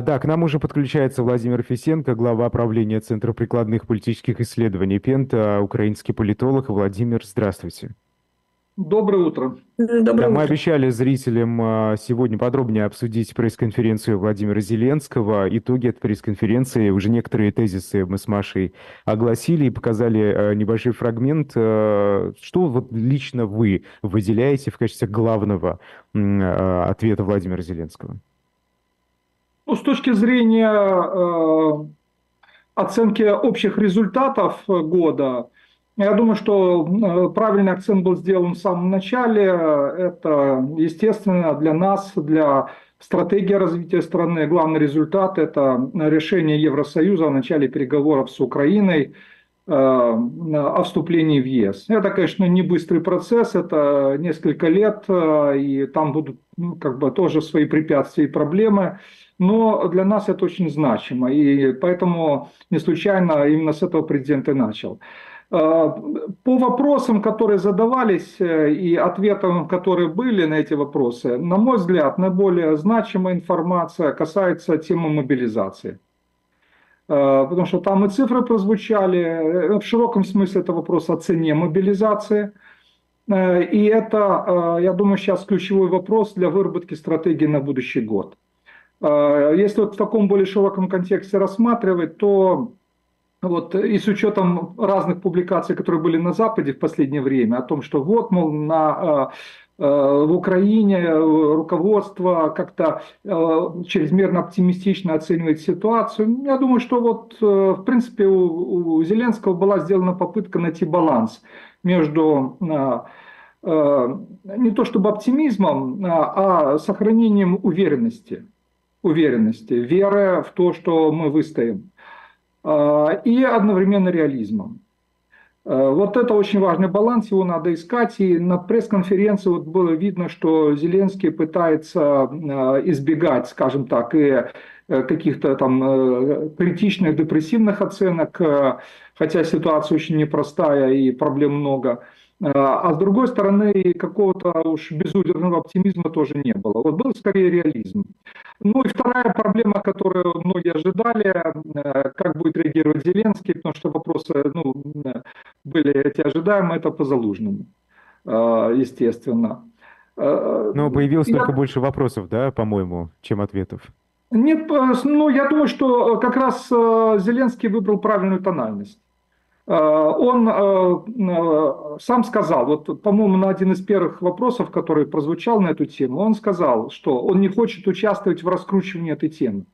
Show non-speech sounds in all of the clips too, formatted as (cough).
Да, к нам уже подключается Владимир Фисенко, глава правления Центра прикладных политических исследований ПЕНТа, украинский политолог. Владимир, здравствуйте. Доброе утро. Доброе да, утро. Мы обещали зрителям а, сегодня подробнее обсудить пресс-конференцию Владимира Зеленского. Итоги этой пресс-конференции, уже некоторые тезисы мы с Машей огласили и показали а, небольшой фрагмент. А, что вот лично вы выделяете в качестве главного ответа Владимира Зеленского? Ну, с точки зрения э, оценки общих результатов года, я думаю, что э, правильный акцент был сделан в самом начале. Это, естественно, для нас, для стратегии развития страны, главный результат – это решение Евросоюза о начале переговоров с Украиной э, о вступлении в ЕС. Это, конечно, не быстрый процесс, это несколько лет, э, и там будут ну, как бы тоже свои препятствия и проблемы но для нас это очень значимо, и поэтому не случайно именно с этого президент и начал. Э, по вопросам, которые задавались э, и ответам, которые были на эти вопросы, на мой взгляд, наиболее значимая информация касается темы мобилизации. Э, потому что там и цифры прозвучали, в широком смысле это вопрос о цене мобилизации. И это, я думаю, сейчас ключевой вопрос для выработки стратегии на будущий год. Если вот в таком более широком контексте рассматривать, то вот и с учетом разных публикаций, которые были на Западе в последнее время, о том, что вот, мол, на, в Украине руководство как-то чрезмерно оптимистично оценивает ситуацию. Я думаю, что вот, в принципе, у, у Зеленского была сделана попытка найти баланс между не то чтобы оптимизмом, а сохранением уверенности уверенности, веры в то, что мы выстоим, и одновременно реализмом. А, вот это очень важный баланс, его надо искать. И на пресс-конференции вот было видно, что Зеленский пытается а, избегать, скажем так, и э, каких-то там э, критичных, депрессивных оценок, э, хотя ситуация очень непростая и проблем много. А с другой стороны, какого-то уж безудержного оптимизма тоже не было. Вот был скорее реализм. Ну и вторая проблема, которую многие ожидали, э, как будет реагировать Зеленский, потому что вопросы ну, были эти ожидаемые, это по Залужному, э, естественно. Э, Но появилось я... только больше вопросов, да, по-моему, чем ответов. Нет, ну я думаю, что как раз Зеленский выбрал правильную тональность. Он сам сказал, вот, по-моему, на один из первых вопросов, который прозвучал на эту тему, он сказал, что он не хочет участвовать в раскручивании этой темы.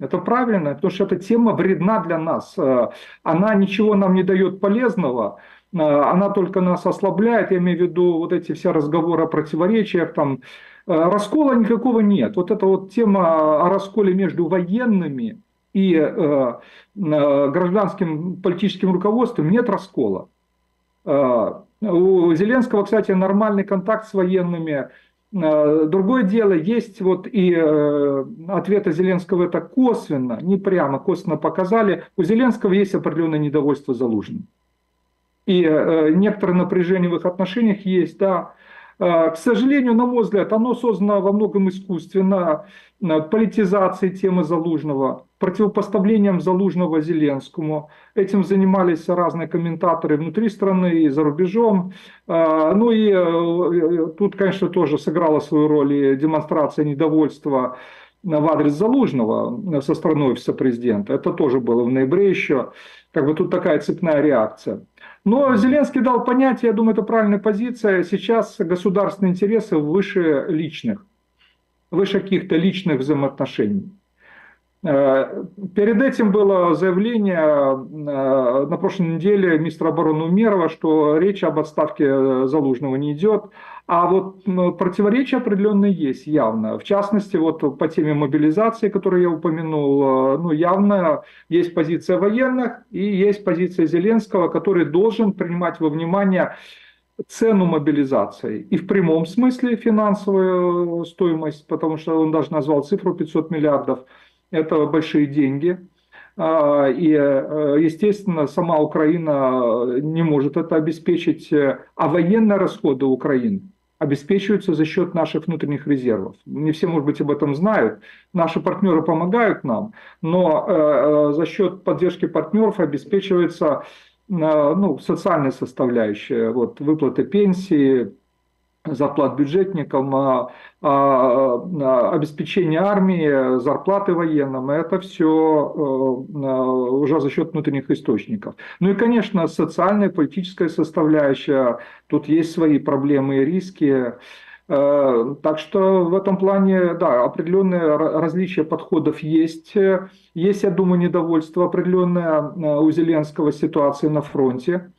Это правильно, потому что эта тема вредна для нас. Э, она ничего нам не дает полезного, э, она только нас ослабляет. Я имею в виду вот эти все разговоры о противоречиях, там, э, раскола никакого нет. Вот эта вот тема о расколе между военными и гражданским политическим руководством нет раскола. А, у Зеленского, кстати, нормальный контакт с военными. А, другое дело, есть вот и э, ответы Зеленского это косвенно, не прямо, косвенно показали. У Зеленского есть определенное недовольство Залужным. И э, некоторое напряжение в их отношениях есть, да. А, к сожалению, на мой взгляд, оно создано во многом искусственно, политизацией темы Залужного, противопоставлением Залужного Зеленскому. Этим занимались разные комментаторы внутри страны и за рубежом. А, ну и э, тут, конечно, тоже сыграла свою роль и демонстрация недовольства в адрес Залужного со стороны офиса президента. Это тоже было в ноябре еще. Как бы тут такая цепная реакция. Но Зеленский дал понять, я думаю, это правильная позиция, сейчас государственные интересы выше личных, выше каких-то личных взаимоотношений. Э, перед этим было заявление э, на прошлой неделе министра обороны Умерова, что речь об отставке Залужного не идет. А вот противоречия определенные есть явно. В частности, вот по теме мобилизации, которую я упомянул, э, ну, явно есть позиция военных и есть позиция Зеленского, который должен принимать во внимание цену мобилизации. И в прямом смысле финансовую стоимость, потому что он даже назвал цифру 500 миллиардов. Это большие деньги. А, и, э, естественно, сама Украина не может это обеспечить. А военные расходы Украины обеспечиваются за счет наших внутренних резервов. Не все, может быть, об этом знают. Наши партнеры помогают нам, но э, э за счет поддержки партнеров обеспечивается э, ну, социальная составляющая, вот, выплаты пенсии, зарплат бюджетникам, а, обеспечение армии, зарплаты военным, это все э, уже за счет внутренних источников. Ну и, конечно, социальная, политическая составляющая, тут есть свои проблемы и риски. Э, так что в этом плане, да, определенные различия подходов есть. Есть, я думаю, недовольство определенное э, у Зеленского ситуации на фронте.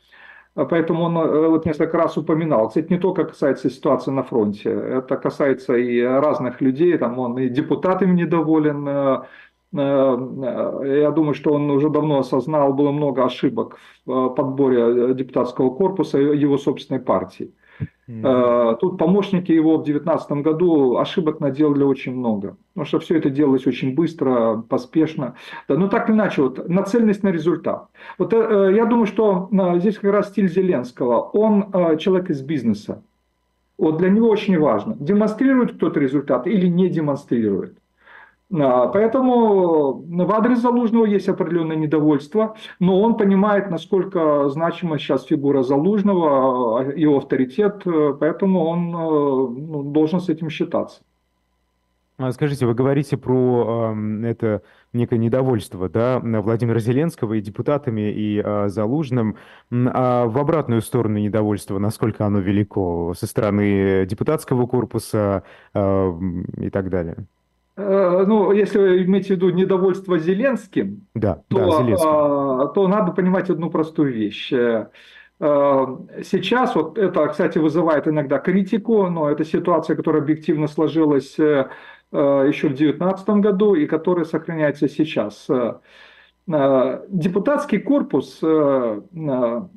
А поэтому он э, вот несколько раз упоминал. Кстати, не только касается ситуации на фронте, это касается и разных людей, там он и депутатами недоволен. Э, э, я думаю, что он уже давно осознал, было много ошибок в подборе депутатского корпуса его собственной партии. Mm-hmm. Тут помощники его в 2019 году ошибок наделали очень много, потому что все это делалось очень быстро, поспешно. Да, но так или иначе, вот, нацеленность на результат. Вот э, я думаю, что э, здесь как раз стиль Зеленского. Он человек из бизнеса. Вот для него очень важно, демонстрирует кто-то результат или не демонстрирует. Поэтому в адрес Залужного есть определенное недовольство, но он понимает, насколько значима сейчас фигура Залужного, его авторитет, поэтому он ну, должен с этим считаться. А скажите, вы говорите про э, это некое недовольство да, Владимира Зеленского и депутатами, и э, Залужным. А в обратную сторону недовольства, насколько оно велико со стороны депутатского корпуса э, и так далее? Э, ну, если вы имеете в виду недовольство Зеленским, да, то, да, Зеленским. А, то надо понимать одну простую вещь. Э, сейчас, вот это, кстати, вызывает иногда критику, но это ситуация, которая объективно сложилась э, еще в 2019 году и которая сохраняется сейчас. Депутатский корпус, он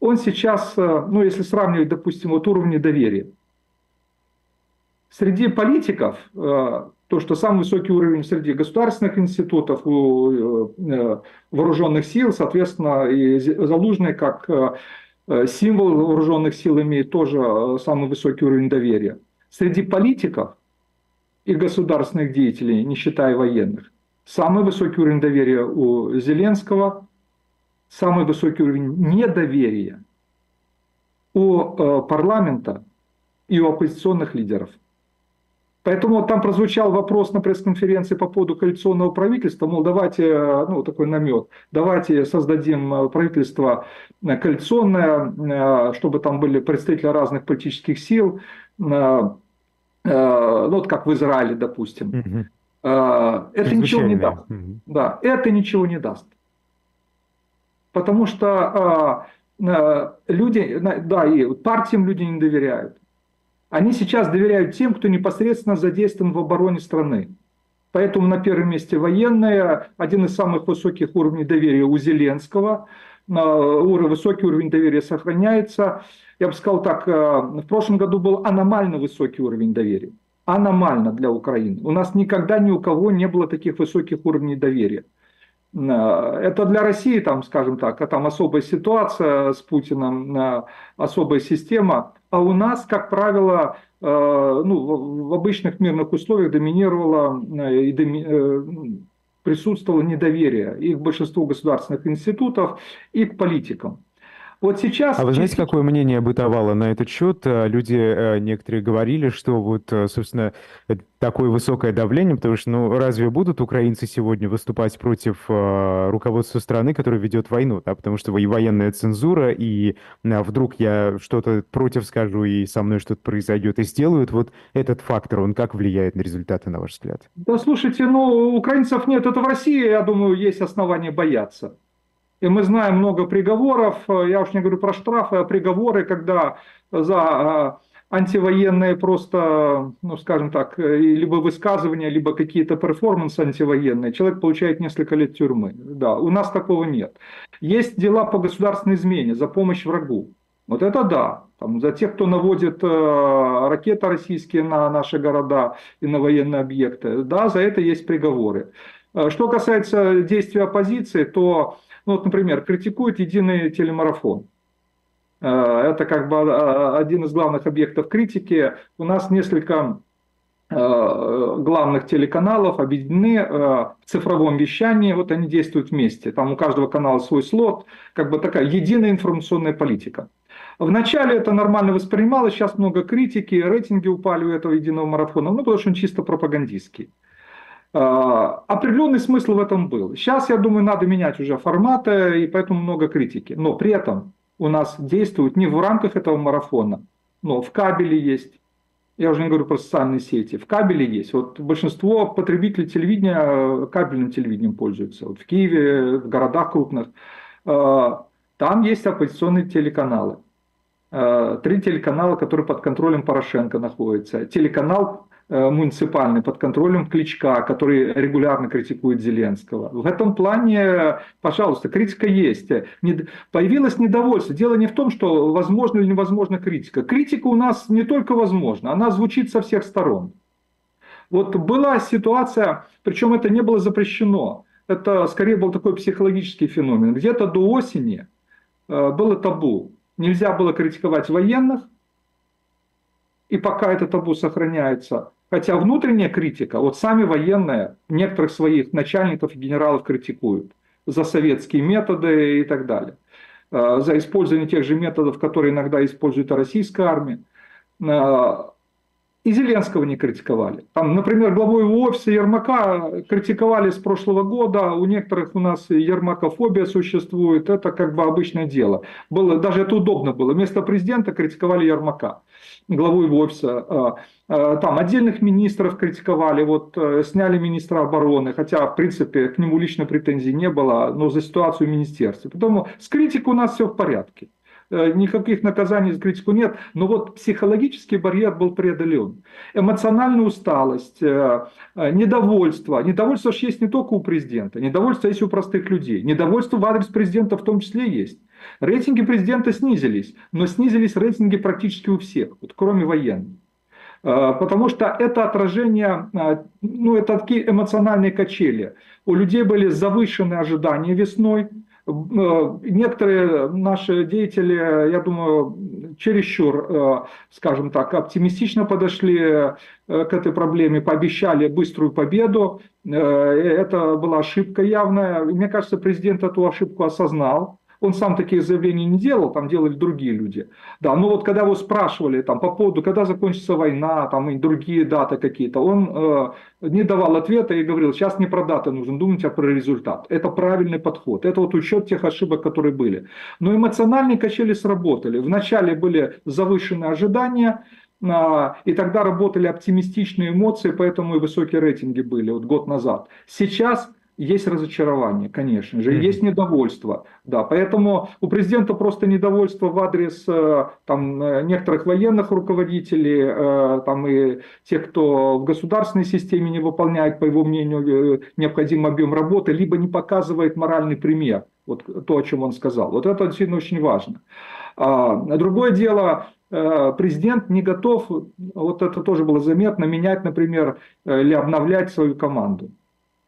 сейчас, ну, если сравнивать, допустим, вот уровни доверия, среди политиков то, что самый высокий уровень среди государственных институтов, у э, вооруженных сил, соответственно, и Залужный как э, символ вооруженных сил имеет тоже э, самый высокий уровень доверия. Среди политиков и государственных деятелей, не считая военных, самый высокий уровень доверия у Зеленского, самый высокий уровень недоверия у парламента и у оппозиционных лидеров – Поэтому там прозвучал вопрос на пресс-конференции по поводу коалиционного правительства, мол, давайте, ну, такой намет, давайте создадим э, правительство э, коалиционное, э, чтобы там были представители разных политических сил, ну, вот как в Израиле, допустим. Угу. Это ничего не даст. Угу. Да, это ничего не даст. Потому что люди, да, и партиям люди не доверяют. Они сейчас доверяют тем, кто непосредственно задействован в обороне страны. Поэтому на первом месте военные, один из самых высоких уровней доверия у Зеленского, высокий уровень доверия сохраняется. Я бы сказал так, э, в прошлом году был аномально высокий уровень доверия. Аномально для Украины. У нас никогда ни у кого не было таких высоких уровней доверия. Э, это для России, там, скажем так, там особая ситуация с Путиным, э, особая система. А у нас, как правило, э, ну, в обычных мирных условиях доминировало и доми, присутствовало недоверие и к большинству государственных институтов, и к политикам. Вот сейчас... А вы знаете, какое мнение бытовало на этот счет? Э, люди э, некоторые говорили, что вот, э, собственно, такое высокое давление, потому что, ну, разве будут украинцы сегодня выступать против руководства страны, которая ведет войну, да, потому что и военная цензура, и вдруг я что-то против скажу, и со мной что-то произойдет, и сделают, вот этот фактор, он как влияет на результаты, на ваш взгляд? Да, слушайте, ну, украинцев нет, это в России, я думаю, есть основания бояться. И мы знаем много приговоров, я уж не говорю про штрафы, а приговоры, когда за а, антивоенные просто, ну скажем так, либо высказывания, либо какие-то перформансы антивоенные, человек получает несколько лет тюрьмы. Да, у нас такого нет. Есть дела по государственной измене за помощь врагу. Вот это да. Там, за тех, кто наводит э, ракеты российские на наши города и на военные объекты, да, за это есть приговоры. Э, что касается действий оппозиции, то ну, вот, например, критикует единый телемарафон. Это как бы один из главных объектов критики. У нас несколько главных телеканалов объединены в цифровом вещании, вот они действуют вместе. Там у каждого канала свой слот, как бы такая единая информационная политика. Вначале это нормально воспринималось, сейчас много критики, рейтинги упали у этого единого марафона, ну, потому что он чисто пропагандистский. А, определенный смысл в этом был. Сейчас, я думаю, надо менять уже форматы, и поэтому много критики. Но при этом у нас действует не в рамках этого марафона, но в кабеле есть. Я уже не говорю про социальные сети. В кабеле есть. Вот большинство потребителей телевидения э, кабельным телевидением пользуются. Вот в Киеве, в городах крупных. А, там есть оппозиционные телеканалы. Э, три телеканала, которые под контролем Порошенко находятся. Телеканал муниципальный под контролем Кличка, который регулярно критикует Зеленского. В этом плане, пожалуйста, критика есть. Появилось недовольство. Дело не в том, что возможно или невозможно критика. Критика у нас не только возможна, она звучит со всех сторон. Вот была ситуация, причем это не было запрещено. Это скорее был такой психологический феномен. Где-то до осени э, было табу нельзя было критиковать военных, и пока это табу сохраняется. Хотя внутренняя критика, вот сами военные некоторых своих начальников и генералов критикуют за советские методы и так далее. Э, за использование тех же методов, которые иногда использует российская армия. И Зеленского не критиковали. Там, например, главу его офиса Ермака критиковали с прошлого года. У некоторых у нас ермакофобия существует. Это как бы обычное дело. Было, даже это удобно было. Вместо президента критиковали Ермака, главу его офиса. А, там отдельных министров критиковали, вот э, сняли министра обороны, хотя в принципе к нему лично претензий не было, но за ситуацию в министерстве. Поэтому с критикой у нас все в порядке. Э, никаких наказаний за критику нет, но вот психологический барьер был преодолен. Эмоциональная усталость, э, э, недовольство. Недовольство же есть не только у президента, недовольство есть у простых людей. Недовольство в адрес президента в том числе есть. Рейтинги президента снизились, но снизились рейтинги практически у всех, вот кроме военных. Потому что это отражение, ну это такие эмоциональные качели. У людей были завышенные ожидания весной, некоторые наши деятели, я думаю, чересчур, э, скажем так, оптимистично подошли э, к этой проблеме, пообещали быструю победу. Это была ошибка явная. Мне кажется, президент эту ошибку осознал. Он сам такие заявления не делал, там делали другие люди. Да, но вот когда его спрашивали там, по поводу, когда закончится война, там и другие даты какие-то, он э, не давал ответа и говорил, сейчас не про даты нужно думать, а про результат. Это правильный подход. Это вот учет тех ошибок, которые были. Но эмоциональные качели сработали. Вначале были завышенные ожидания, а, и тогда работали оптимистичные эмоции, поэтому и высокие рейтинги были вот год назад. Сейчас есть разочарование, конечно же, mm-hmm. есть недовольство. Да, поэтому у президента просто недовольство в адрес э, там, э, некоторых военных руководителей, э, там, и тех, кто в государственной системе не выполняет, по его мнению, необходимый объем работы, либо не показывает моральный пример. Вот то, о чем он сказал. Вот это действительно очень важно. А, другое дело, президент не готов, вот это тоже было заметно, менять, например, или обновлять свою команду.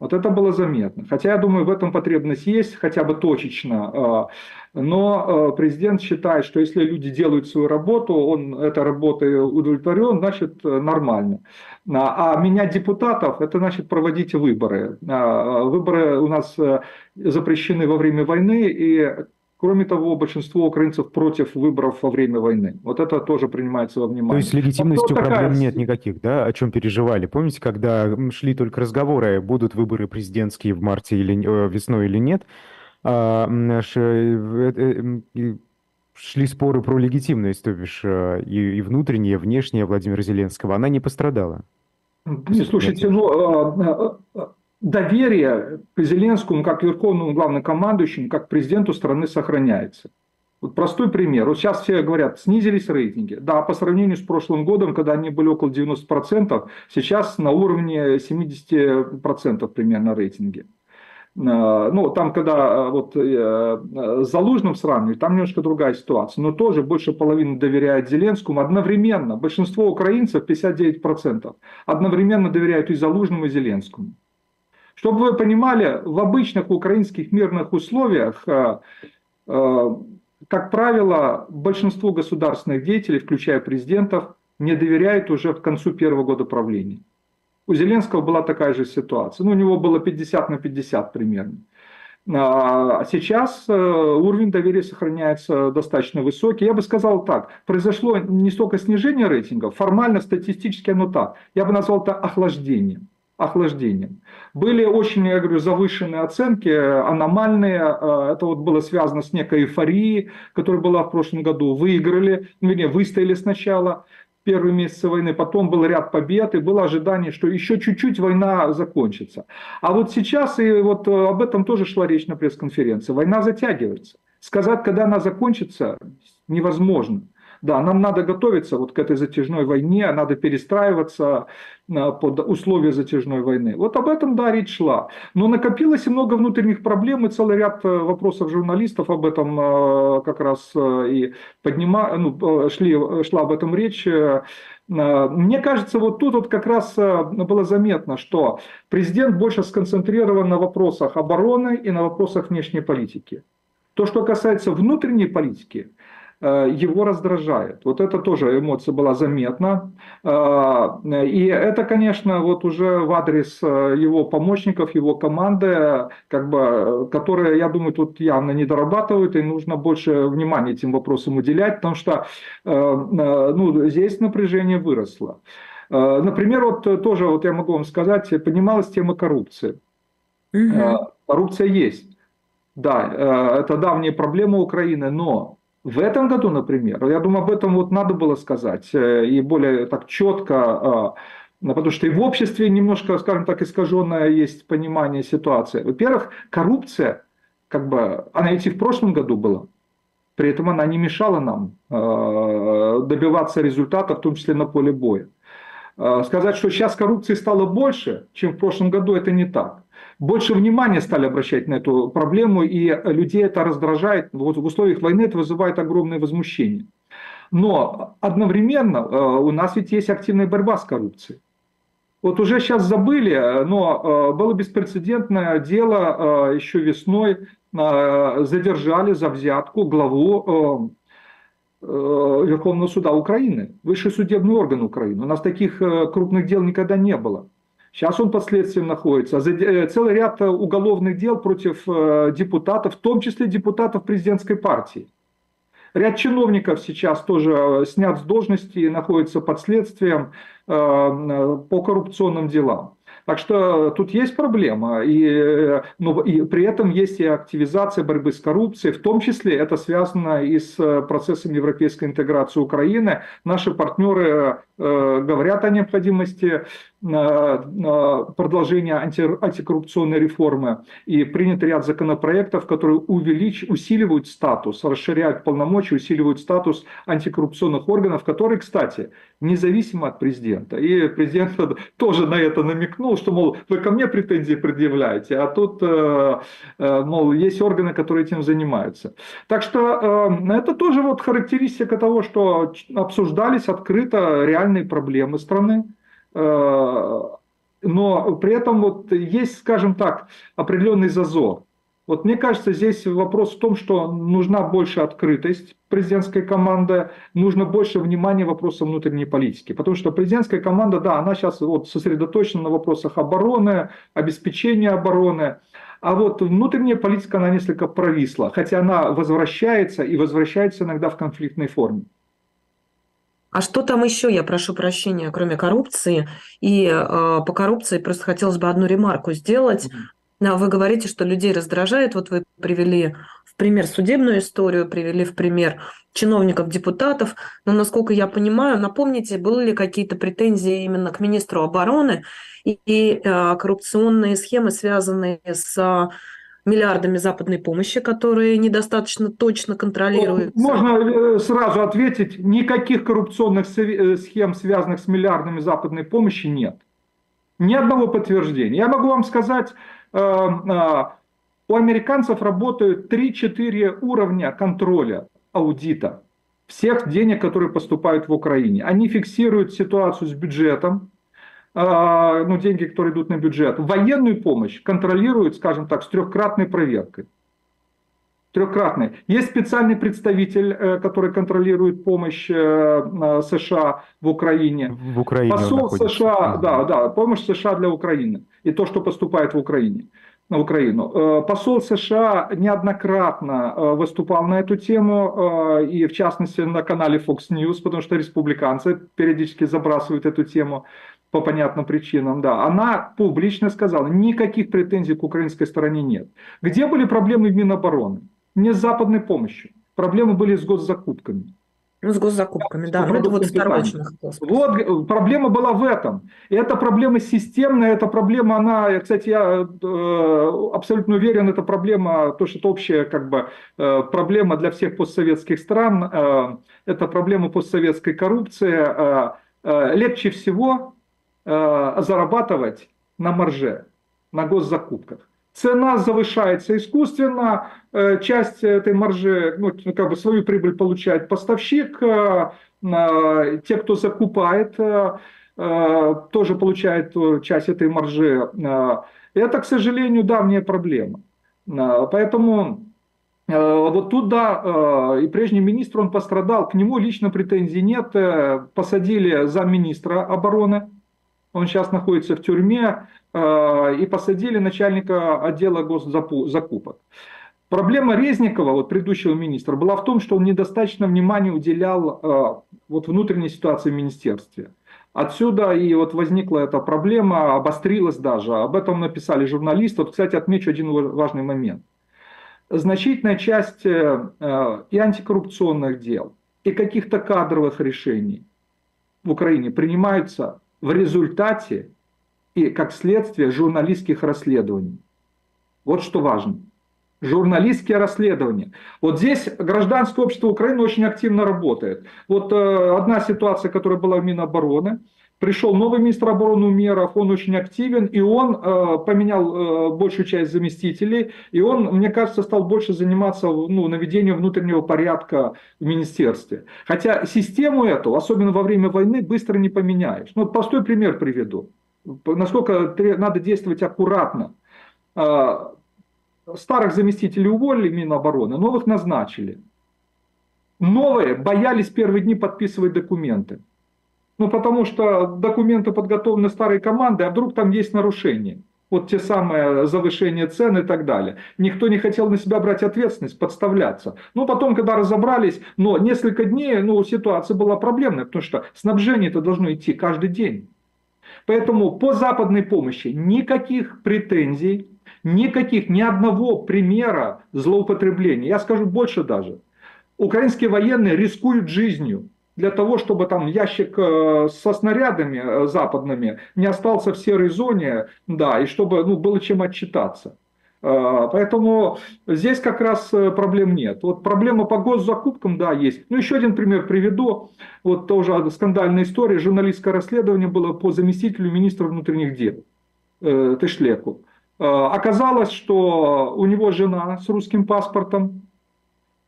Вот это было заметно. Хотя, я думаю, в этом потребность есть, хотя бы точечно. А, но а, президент считает, что если люди делают свою работу, он этой работой удовлетворен, значит нормально. А, а менять депутатов, это значит проводить выборы. Выборы у нас э, запрещены во время войны, и Кроме того, большинство украинцев против выборов во время войны. Вот это тоже принимается во внимание. То есть с легитимностью вот проблем нет никаких, да, о чем переживали? Помните, когда шли только разговоры, будут выборы президентские в марте или э, весной или нет, а, э, э, шли споры про легитимность, то бишь и, и внутренняя, и внешняя Владимира Зеленского, она не пострадала. Не, слушайте, ну, а, а, доверие к Зеленскому как верховному главнокомандующему, как президенту страны сохраняется. Вот простой пример. Вот сейчас все говорят, снизились рейтинги. Да, по сравнению с прошлым годом, когда они были около 90%, сейчас на уровне 70% примерно рейтинги. А, ну, там, когда а, вот э, с Залужным сравнивать, там немножко другая ситуация. Но тоже больше половины доверяют Зеленскому. Одновременно, большинство украинцев, 59%, одновременно доверяют и Залужному, и Зеленскому. Чтобы вы понимали, в обычных украинских мирных условиях, э, э, как правило, большинство государственных деятелей, включая президентов, не доверяют уже к концу первого года правления. У Зеленского была такая же ситуация. Ну, у него было 50 на 50 примерно. А сейчас э, уровень доверия сохраняется достаточно высокий. Я бы сказал так, произошло не столько снижение рейтингов, формально, статистически оно так. Я бы назвал это охлаждением. Охлаждением. Были очень, я говорю, завышенные оценки, аномальные. Э, это вот было связано с некой эйфорией, которая была в прошлом году. Выиграли, ну, вернее, выстояли сначала первые месяцы войны, потом был ряд побед, и было ожидание, что еще чуть-чуть война закончится. А вот сейчас, и вот э, об этом тоже шла речь на пресс-конференции, война затягивается. Сказать, когда она закончится, невозможно. Да, нам надо готовиться вот к этой затяжной войне, надо перестраиваться э, под условия затяжной войны. Вот об этом, да, речь шла. Но накопилось и много внутренних проблем, и целый ряд э, вопросов журналистов об этом э, как раз и поднимали, ну, шли, шла об этом речь. Мне кажется, вот тут вот как раз было заметно, что президент больше сконцентрирован на вопросах обороны и на вопросах внешней политики. То, что касается внутренней политики, его раздражает. Вот это тоже эмоция была заметна. Э, и это, конечно, вот уже в адрес э, его помощников, его команды, как бы, которые, я думаю, тут явно не дорабатывают, и нужно больше внимания этим вопросам уделять, потому что ну, здесь напряжение выросло. Например, вот тоже вот я могу вам сказать, поднималась тема коррупции. Угу. Коррупция есть. Да, это давняя проблема Украины, но в этом году, например, я думаю, об этом вот надо было сказать э, и более так четко, а, потому что и в обществе немножко, скажем так, искаженное есть понимание ситуации. Во-первых, коррупция, как бы, она идти в прошлом году была, при этом она не мешала нам а, добиваться результата, в том числе на поле боя. Сказать, что сейчас коррупции стало больше, чем в прошлом году, это не так больше внимания стали обращать на эту проблему, и людей это раздражает. Вот в условиях войны это вызывает огромное возмущение. Но одновременно э, у нас ведь есть активная борьба с коррупцией. Вот уже сейчас забыли, но э, было беспрецедентное дело э, еще весной. Задержали за взятку главу Верховного суда Украины, высший судебный орган Украины. У нас таких крупных дел никогда не было. Сейчас он под следствием находится. Э, целый ряд э, уголовных дел против э, депутатов, в том числе депутатов президентской партии. Ряд чиновников сейчас тоже снят с должности и находятся под следствием по коррупционным делам. Так что тут есть проблема, и, но и при этом есть и активизация борьбы с коррупцией, в том числе это связано и с процессом европейской интеграции Украины. Наши партнеры э, говорят о необходимости продолжения анти, антикоррупционной реформы и принят ряд законопроектов, которые увелич, усиливают статус, расширяют полномочия, усиливают статус антикоррупционных органов, которые, кстати, независимо от президента. И президент (laughs) тоже на это намекнул, что, мол, вы ко мне претензии предъявляете, а тут, э, э, мол, есть органы, которые этим занимаются. Так что э, это тоже вот характеристика того, что обсуждались открыто реальные проблемы страны. Но при этом вот есть, скажем так, определенный зазор. Вот мне кажется, здесь вопрос в том, что нужна больше открытость президентской команды, нужно больше внимания вопросам внутренней политики. Потому что президентская команда, да, она сейчас вот сосредоточена на вопросах обороны, обеспечения обороны. А вот внутренняя политика, она несколько провисла, хотя она возвращается и возвращается иногда в конфликтной форме. А что там еще, я прошу прощения, кроме коррупции? И э, по коррупции просто хотелось бы одну ремарку сделать. Да, вы говорите, что людей раздражает. Вот вы привели в пример судебную историю, привели в пример чиновников, депутатов. Но, насколько я понимаю, напомните, были ли какие-то претензии именно к министру обороны и, и э, коррупционные схемы, связанные с миллиардами западной помощи, которые недостаточно точно контролируются? Можно э, сразу ответить, никаких коррупционных э, схем, связанных с миллиардами западной помощи, нет. Ни одного подтверждения. Я могу вам сказать, Эм, а, у американцев работают 3-4 уровня контроля аудита всех денег, которые поступают в Украине. Они фиксируют ситуацию с бюджетом, ну, деньги, которые идут на бюджет. Военную помощь контролируют, скажем так, с трехкратной проверкой. Трехкратный. Есть специальный представитель, э, который контролирует помощь э, США в Украине. В Украине Посол США, да, да, помощь США для Украины. И то, что поступает в Украине на Украину. Э, посол США неоднократно выступал на эту тему, и в частности на канале Fox News, потому что республиканцы периодически забрасывают эту тему по понятным причинам, да, она публично сказала, никаких претензий к украинской стороне нет. Где были проблемы в Минобороны? не с западной помощью. Проблемы были с госзакупками. Ну, с госзакупками, да. Ну, это вот вторичных. Вот э, проблема была в этом. И эта проблема системная, эта проблема, она, кстати, я э, абсолютно уверен, это проблема, то, что это общая как бы, э, проблема для всех постсоветских стран, э, это проблема постсоветской коррупции. Э, э, легче всего э, зарабатывать на марже, на госзакупках. Цена завышается искусственно, э, часть этой маржи, ну, как бы свою прибыль получает поставщик, э, те, кто закупает, тоже получают часть этой маржи. Это, к сожалению, давняя проблема. Поэтому вот тут, да, и прежний министр, он пострадал, к нему лично претензий нет. Посадили замминистра обороны, он сейчас находится в тюрьме, э, и посадили начальника отдела госзакупок. Проблема Резникова, вот предыдущего министра, была в том, что он недостаточно внимания уделял э, вот внутренней ситуации в министерстве. Отсюда и вот возникла эта проблема, обострилась даже. Об этом написали журналисты. Вот, кстати, отмечу один важный момент. Значительная часть э, и антикоррупционных дел, и каких-то кадровых решений в Украине принимаются в результате и как следствие журналистских расследований. Вот что важно. Журналистские расследования. Вот здесь гражданское общество Украины очень активно работает. Вот э, одна ситуация, которая была в Минобороны – Пришел новый министр обороны Умеров, он очень активен, и он э, поменял э, большую часть заместителей, и он, мне кажется, стал больше заниматься ну, наведением внутреннего порядка в министерстве. Хотя систему эту, особенно во время войны, быстро не поменяешь. Ну, простой пример приведу. Насколько надо действовать аккуратно. Э, старых заместителей уволили Минобороны, новых назначили. Новые боялись первые дни подписывать документы. Ну, потому что документы подготовлены старой командой, а вдруг там есть нарушения. Вот те самые завышения цен и так далее. Никто не хотел на себя брать ответственность, подставляться. Ну, потом, когда разобрались, но несколько дней, ну, ситуация была проблемная, потому что снабжение это должно идти каждый день. Поэтому по западной помощи никаких претензий, никаких, ни одного примера злоупотребления. Я скажу больше даже. Украинские военные рискуют жизнью для того, чтобы там ящик э, со снарядами э, западными не остался в серой зоне, да, и чтобы ну, было чем отчитаться. Э, поэтому здесь как раз проблем нет. Вот проблема по госзакупкам, да, есть. Ну, еще один пример приведу. Вот тоже скандальная история. Журналистское расследование было по заместителю министра внутренних дел Тышлеку. Оказалось, что у него жена с русским паспортом,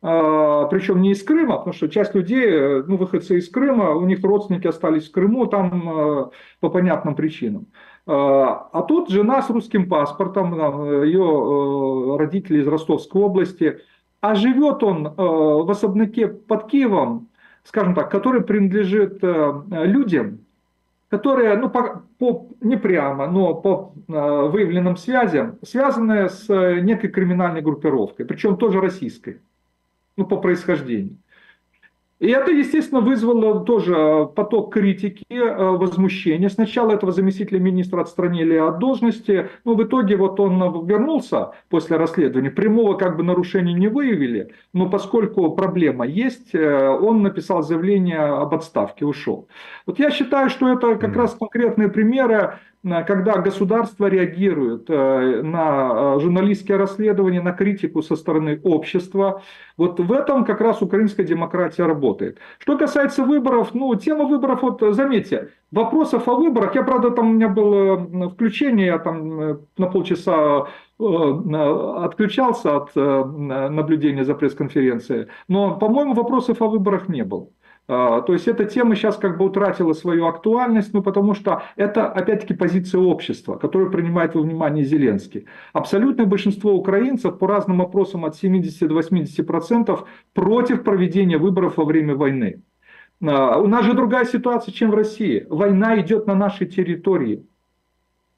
причем не из Крыма, потому что часть людей, э, ну, выходцы из Крыма, у них родственники остались в Крыму, там э, по понятным причинам. А, а тут жена с русским паспортом, ее э, родители из Ростовской области, а живет он в особняке под Киевом, скажем так, который принадлежит людям, которые, ну, по, по, не прямо, но по выявленным связям, связаны с некой криминальной группировкой, причем тоже российской ну, по происхождению. И это, естественно, вызвало тоже поток критики, э, возмущения. Сначала этого заместителя министра отстранили от должности, но в итоге вот он вернулся после расследования. Прямого как бы нарушения не выявили, но поскольку проблема есть, э, он написал заявление об отставке, ушел. Вот я считаю, что это как раз конкретные примеры когда государство реагирует э, на э, журналистские расследования, на критику со стороны общества, вот в этом как раз украинская демократия работает. Что касается выборов, ну, тема выборов, вот заметьте, вопросов о выборах, я, правда, там у меня было включение, я там э, на полчаса отключался от наблюдения за пресс-конференцией, но, по-моему, вопросов о выборах не было. А, то есть эта тема сейчас как бы утратила свою актуальность, ну потому что это опять-таки позиция общества, которую принимает во внимание Зеленский. Абсолютное большинство украинцев по разным опросам от 70 до 80% против проведения выборов во время войны. А, у нас же другая ситуация, чем в России. Война идет на нашей территории.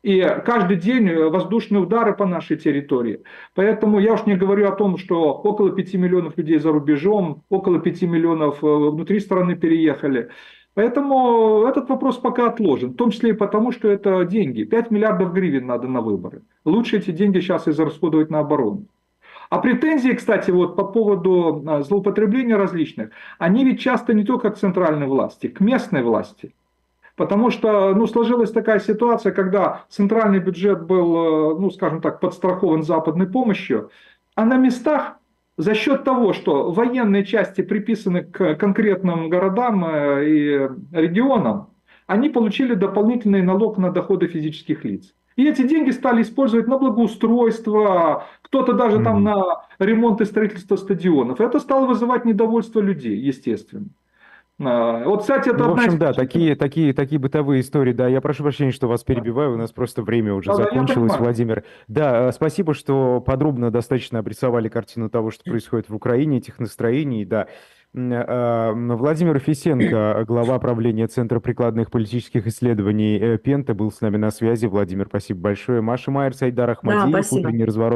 И каждый день воздушные удары по нашей территории. Поэтому я уж не говорю о том, что около 5 миллионов людей за рубежом, около 5 миллионов э, внутри страны переехали. Поэтому этот вопрос пока отложен, в том числе и потому, что это деньги. 5 миллиардов гривен надо на выборы. Лучше эти деньги сейчас израсходовать на оборону. А претензии, кстати, вот по поводу а, злоупотребления различных, они ведь часто не только к центральной власти, к местной власти. Потому что ну, сложилась такая ситуация, когда центральный бюджет был, э, ну, скажем так, подстрахован западной помощью, а на местах за счет того, что военные части приписаны к конкретным городам э, и регионам, они получили дополнительный налог на доходы физических лиц. И эти деньги стали использовать на благоустройство, кто-то даже mm-hmm. там на ремонт и строительство стадионов. Это стало вызывать недовольство людей, естественно. А, вот, кстати, это ну, в общем, да, такие, такие, такие бытовые истории, да, я прошу прощения, что вас перебиваю, у нас просто время уже да, закончилось, Владимир. Да, э, спасибо, что подробно достаточно обрисовали картину того, что происходит в Украине, этих настроений, да. Э, Владимир Фисенко, глава правления Центра прикладных политических исследований э, Пента, был с нами на связи. Владимир, спасибо большое. Маша Майер, Сайдар Ахмадиев, да, утренний разворот.